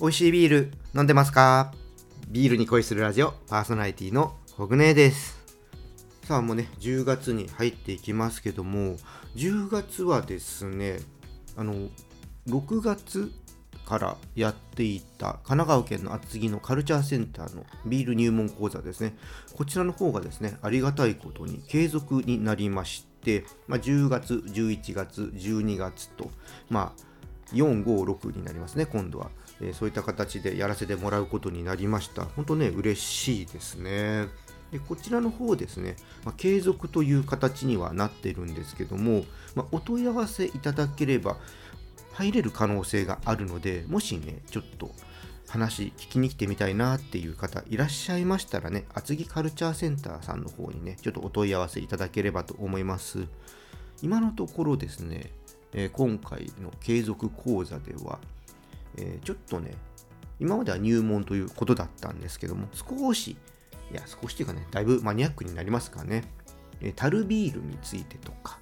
美味しいビール飲んでますか？ビールに恋するラジオパーソナリティのホグネです。さあもうね10月に入っていきますけども10月はですねあの6月からやっていた神奈川県の厚木のカルチャーセンターのビール入門講座ですね。こちらの方がですねありがたいことに継続になりまして、まあ、10月11月12月とまあ456になりますね今度は、えそういった形でやらせてもらうことになりました。本当ね嬉しいですね。でこちらの方ですね、まあ継続という形にはなってるんですけども、まあお問い合わせいただければ入れる可能性があるのでもしねちょっと話聞きに来てみたいなっていう方いらっしゃいましたらね厚木カルチャーセンターさんの方にねちょっとお問い合わせいただければと思います。今のところですね、え今回の継続講座では、えーちょっとね今までは入門ということだったんですけども少しいや少しというかねだいぶマニアックになりますからね、えー樽ビールについてとか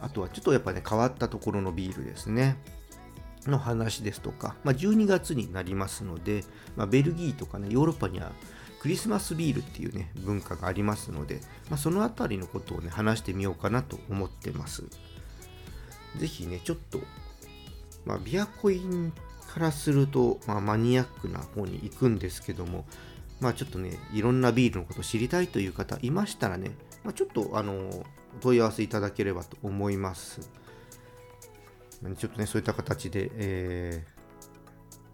あとはちょっとやっぱね変わったところのビールですね。の話ですとか、まあ、12月になりますので、まあ、ベルギーとかねヨーロッパにはクリスマスビールっていうね文化がありますので、まあ、そのあたりのことをね話してみようかなと思ってます。ぜひねちょっと、まあ、ビアコインからすると、まあ、マニアックな方に行くんですけどもまあちょっとねいろんなビールのことを知りたいという方いましたらね、まあ、ちょっとあのお問い合わせいただければと思いますちょっとね、そういった形で、えー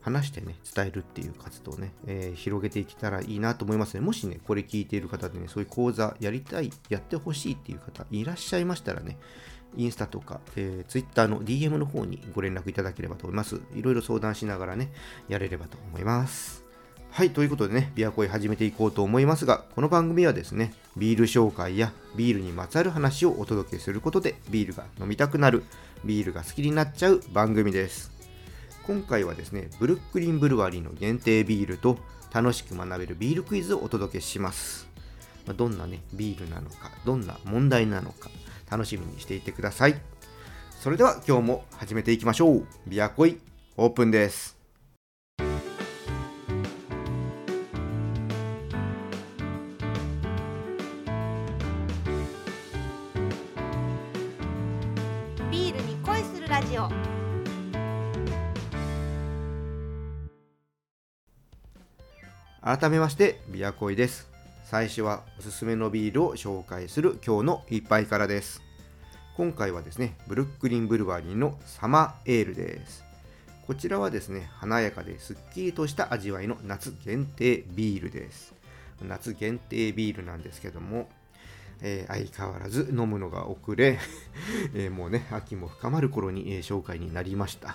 話してね、伝えるっていう活動をね、えー広げていけたらいいなと思いますね。もしね、これ聞いている方でね、そういう講座やりたい、やってほしいっていう方いらっしゃいましたらね、インスタとか、えー、Twitter の DM の方にご連絡いただければと思います。いろいろ相談しながらね、やれればと思います。はい、ということでね、ビアコイ始めていこうと思いますが、この番組はですね、ビール紹介やビールにまつわる話をお届けすることで、ビールが飲みたくなる、ビールが好きになっちゃう番組です。今回はですね、ブルックリンブルワリーの限定ビールと楽しく学べるビールクイズをお届けします。どんなね、ビールなのか、どんな問題なのか、楽しみにしていてください。それでは今日も始めていきましょう。ビアコイオープンです。ビールに恋するラジオ改めましてビアコイです最初はおすすめのビールを紹介する今日の一杯からです。今回はですねブルックリンブルワリーのサマーエールです。こちらはですね華やかですっきりとした味わいの夏限定ビールです。夏限定ビールなんですけどもえー相変わらず飲むのが遅れ、えーもうね秋も深まる頃に、えー紹介になりました。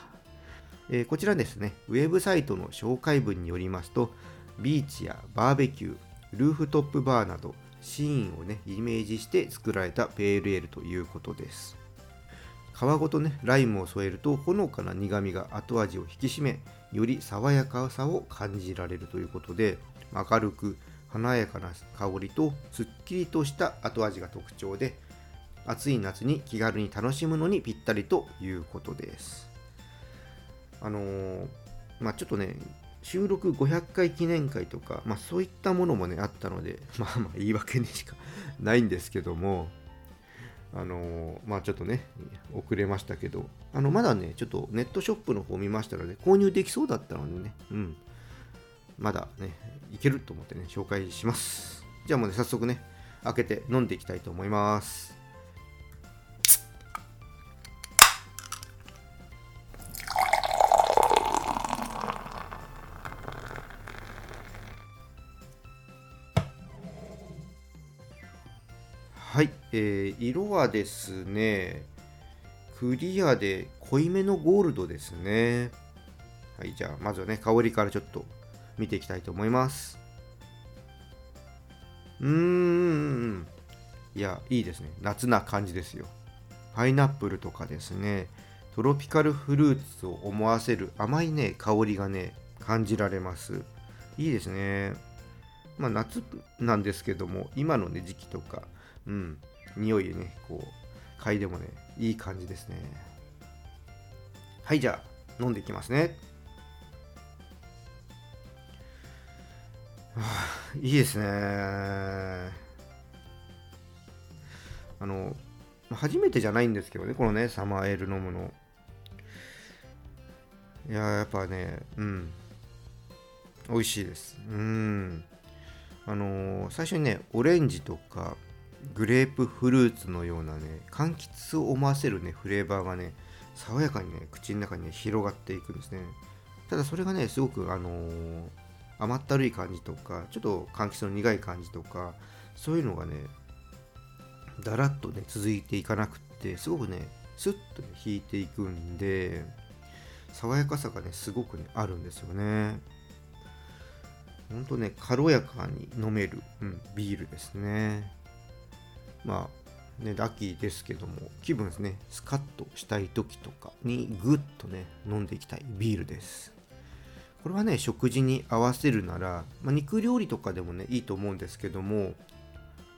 えこちらですね、ウェブサイトの紹介文によりますと、ビーチやバーベキュー、ルーフトップバーなど、シーンをね、イメージして作られたペールエールということです。皮ごとね、ライムを添えると、ほのかな苦みが後味を引き締め、より爽やかさを感じられるということで、明るく華やかな香りと、すっきりとした後味が特徴で、暑い夏に気軽に楽しむのにぴったりということです。あのーまあちょっとね、収録500回記念会とか、まあそういったものもね、あったので、まあまあ言い訳にしか ないんですけども、あのまあちょっとね、遅れましたけど、あの、まだね、ちょっとネットショップの方見ましたので、購入できそうだったのでね、うん、まだね、いけると思ってね、紹介します。じゃあもうね、早速ね、開けて飲んでいきたいと思います。はい、えー色はですね、クリアで濃いめのゴールドですね。はい、じゃあまずはね、香りからちょっと見ていきたいと思います。うーん、いや、いいですね。夏な感じですよ。パイナップルとかですね、トロピカルフルーツを思わせる甘いね、香りがね、感じられます。いいですね。まあ夏なんですけども、今のね、時期とか、うん。匂いでねこう嗅いでもねいい感じですね。はいじゃあ飲んでいきますね。いいですね。あの初めてじゃないんですけどねこのねサマーエール飲むの。いややっぱねうん。美味しいです。うん。あのー、最初にねオレンジとかグレープフルーツのようなね柑橘を思わせるねフレーバーがね爽やかにね口の中にね広がっていくんですね。ただそれがねすごくあのー甘ったるい感じとかちょっと柑橘の苦い感じとかそういうのがねだらっとね続いていかなくってすごくねスッとね引いていくんで爽やかさがねすごくねあるんですよね。ほんとね軽やかに飲める、うん、ビールですね。まあね秋ですけども気分ですね。スカッとしたい時とかにグッとね飲んでいきたいビールです。これはね食事に合わせるなら、まあ、肉料理とかでもねいいと思うんですけども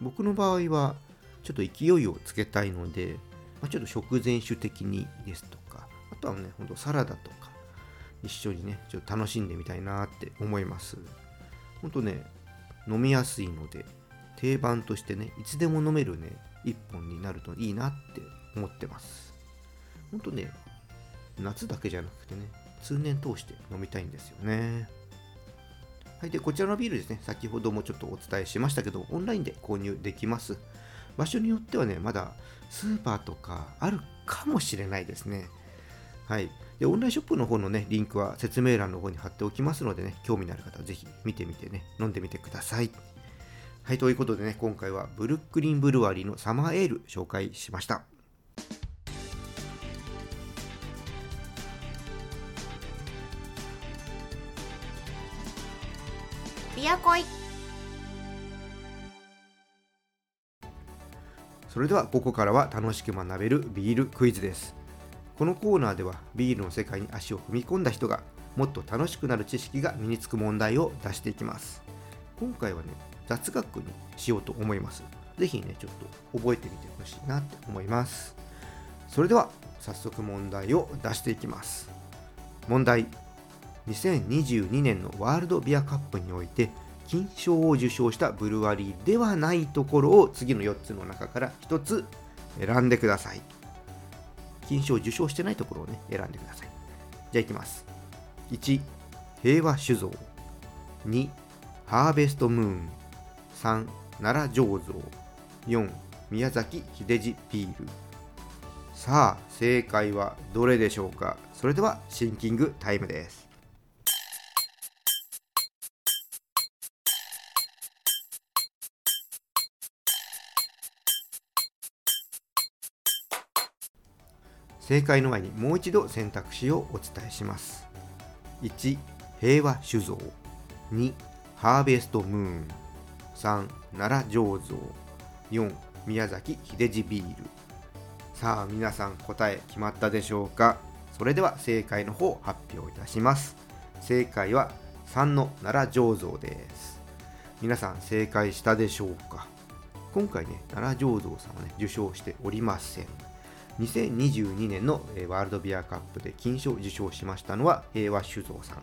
僕の場合はちょっと勢いをつけたいので、まあ、ちょっと食前酒的にですとかあとはねほんとサラダとか一緒にねちょっと楽しんでみたいなって思います。ほんとね飲みやすいので定番としてねいつでも飲めるね一本になるといいなって思ってますほんとね夏だけじゃなくてね通年通して飲みたいんですよねはい、でこちらのビールですね、先ほどもちょっとお伝えしましたけど、オンラインで購入できます。場所によってはね、まだスーパーとかあるかもしれないですね。はい。で、オンラインショップの方のね、リンクは説明欄の方に貼っておきますのでね、興味のある方はぜひ見てみてね、飲んでみてください。はい、ということでね、今回はブルックリンブルワリーのサマーエール紹介しました。ビアコイ。それではここからは楽しく学べるビールクイズです。このコーナーではビールの世界に足を踏み込んだ人がもっと楽しくなる知識が身につく問題を出していきます。今回はね雑学にしようと思います。ぜひねちょっと覚えてみてほしいなって思います。それでは早速問題を出していきます。問題。2022年のワールドビアカップにおいて金賞を受賞したブルワリーではないところを次の4つの中から1つ選んでください。金賞を受賞してないところをね選んでください。じゃあいきます。1平和酒造。2ハーベストムーン。3奈良醸造4宮崎秀治ビール。さあ正解はどれでしょうか？それではシンキングタイムです。正解の前にもう一度選択肢をお伝えします。1平和酒造。2ハーベストムーン。3奈良醸造4宮崎秀治ビール。さあ皆さん答え決まったでしょうか？それでは正解の方発表いたします。正解は3の奈良醸造です。皆さん正解したでしょうか？今回ね奈良醸造さんはね受賞しておりません。2022年のワールドビアカップで金賞を受賞しましたのは平和酒造さん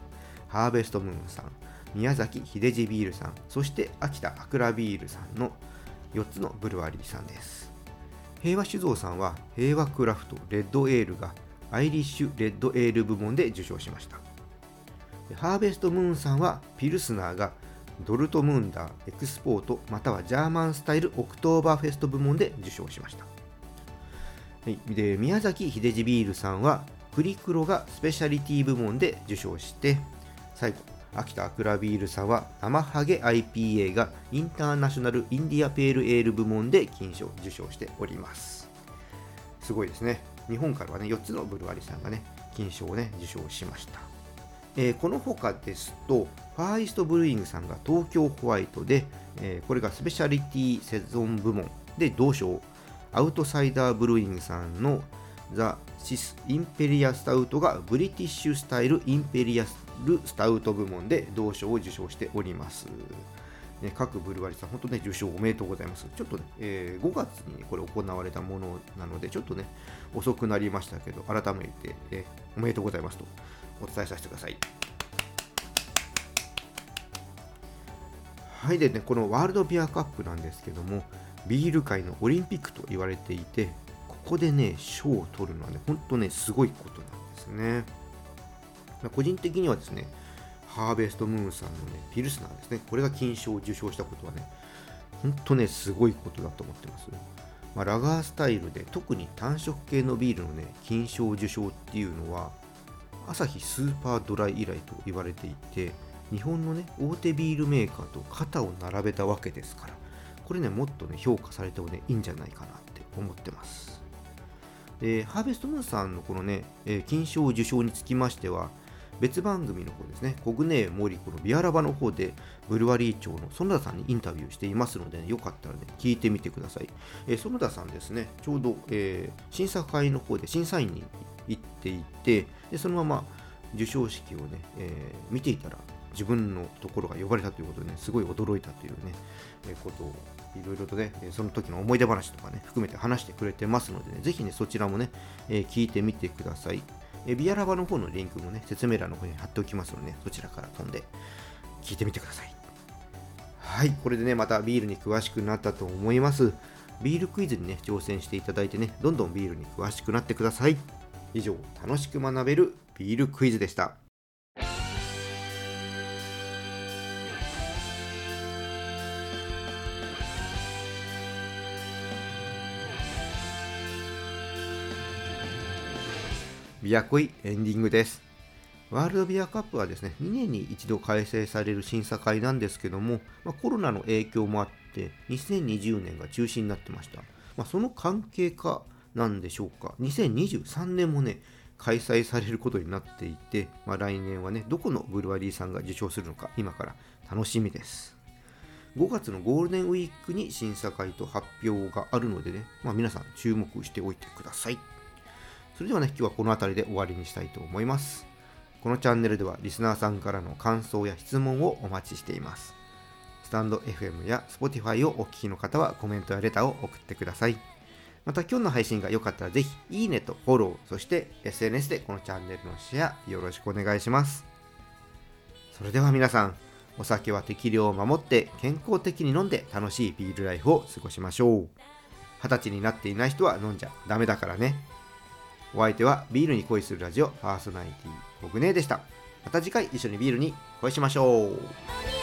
ハーベストムーンさん。宮崎ひでじビールさんそして秋田あくらビールさんの4つのブルワリーさんです。平和酒造さんは平和クラフトレッドエールがアイリッシュレッドエール部門で受賞しました。ハーベストムーンさんはピルスナーがドルトムンダーエクスポートまたはジャーマンスタイルオクトーバーフェスト部門で受賞しました、で宮崎ひでじビールさんはプリクロがスペシャリティ部門で受賞して最後秋田アクラビールさんは生ハゲ IPA がインターナショナルインディアペールエール部門で金賞受賞しております。すごいですね。日本からはね4つのブルワリさんがね金賞をね受賞しました。えーこの他ですと、ファーイストブルーイングさんが東京ホワイトで、えーこれがスペシャリティセゾン部門。で同賞、アウトサイダーブルーイングさんのザ・シス・インペリアルスタウトがブリティッシュスタイル・インペリアル・スタウト部門で同賞を受賞しております。ね、各ブルワリーさん、本当ね、受賞おめでとうございます。ちょっとね、えー5月にこれ行われたものなので、ちょっとね、遅くなりましたけど、改めて、えーおめでとうございますとお伝えさせてください。はいでねこのワールドビアカップなんですけどもビール界のオリンピックと言われていてここでね賞を取るのはね本当ねすごいことなんですね、個人的にはですねハーベストムーンさんのねピルスナーですね。これが金賞を受賞したことはね本当ねすごいことだと思ってます。まあ、ラガースタイルで特に単色系のビールのね金賞受賞っていうのはアサヒスーパードライ以来と言われていて日本のね大手ビールメーカーと肩を並べたわけですからこれねもっとね評価されてもねいいんじゃないかなって思ってます。でハーベストムーンさんのこのね、え金賞受賞につきましては別番組の方ですね、コグネーモリコのビアラバの方で、ブルワリー長の園田さんにインタビューしていますので、ね、よかったらね、聞いてみてください。えー園田さんですね、ちょうど、えー審査会の方で審査員に行っていて、でそのまま授賞式をね、えー見ていたら、自分のところが呼ばれたということでね、すごい驚いたというね、えーことをいろいろとね、その時の思い出話とかね、含めて話してくれてますのでね、ぜひね、そちらもね、えー聞いてみてください。えビアラバの方のリンクもね、説明欄の方に貼っておきますので、ね、そちらから飛んで聞いてみてください。はい、これでね、またビールに詳しくなったと思います。ビールクイズにね、挑戦していただいてね、どんどんビールに詳しくなってください。以上、楽しく学べるビールクイズでした。ビアコイエンディングです。ワールドビアカップはですね、2年に一度開催される審査会なんですけども、まあ、コロナの影響もあって、2020年が中止になってました。まあ、その関係かなんでしょうか、2023年もね、開催されることになっていて、まあ、来年はね、どこのブルワリーさんが受賞するのか、今から楽しみです。5月のゴールデンウィークに審査会と発表があるのでね、ま、皆さん注目しておいてください。それではね、今日はこの辺りで終わりにしたいと思います。このチャンネルではリスナーさんからの感想や質問をお待ちしています。スタンド FM や Spotify をお聞きの方はコメントやレターを送ってください。また今日の配信が良かったらぜひいいねとフォロー、そして SNS でこのチャンネルのシェアよろしくお願いします。それでは皆さん、お酒は適量を守って健康的に飲んで楽しいビールライフを過ごしましょう。二十歳になっていない人は飲んじゃダメだからね。お相手はビールに恋するラジオパーソナリティコグネでした。また次回一緒にビールに恋しましょう。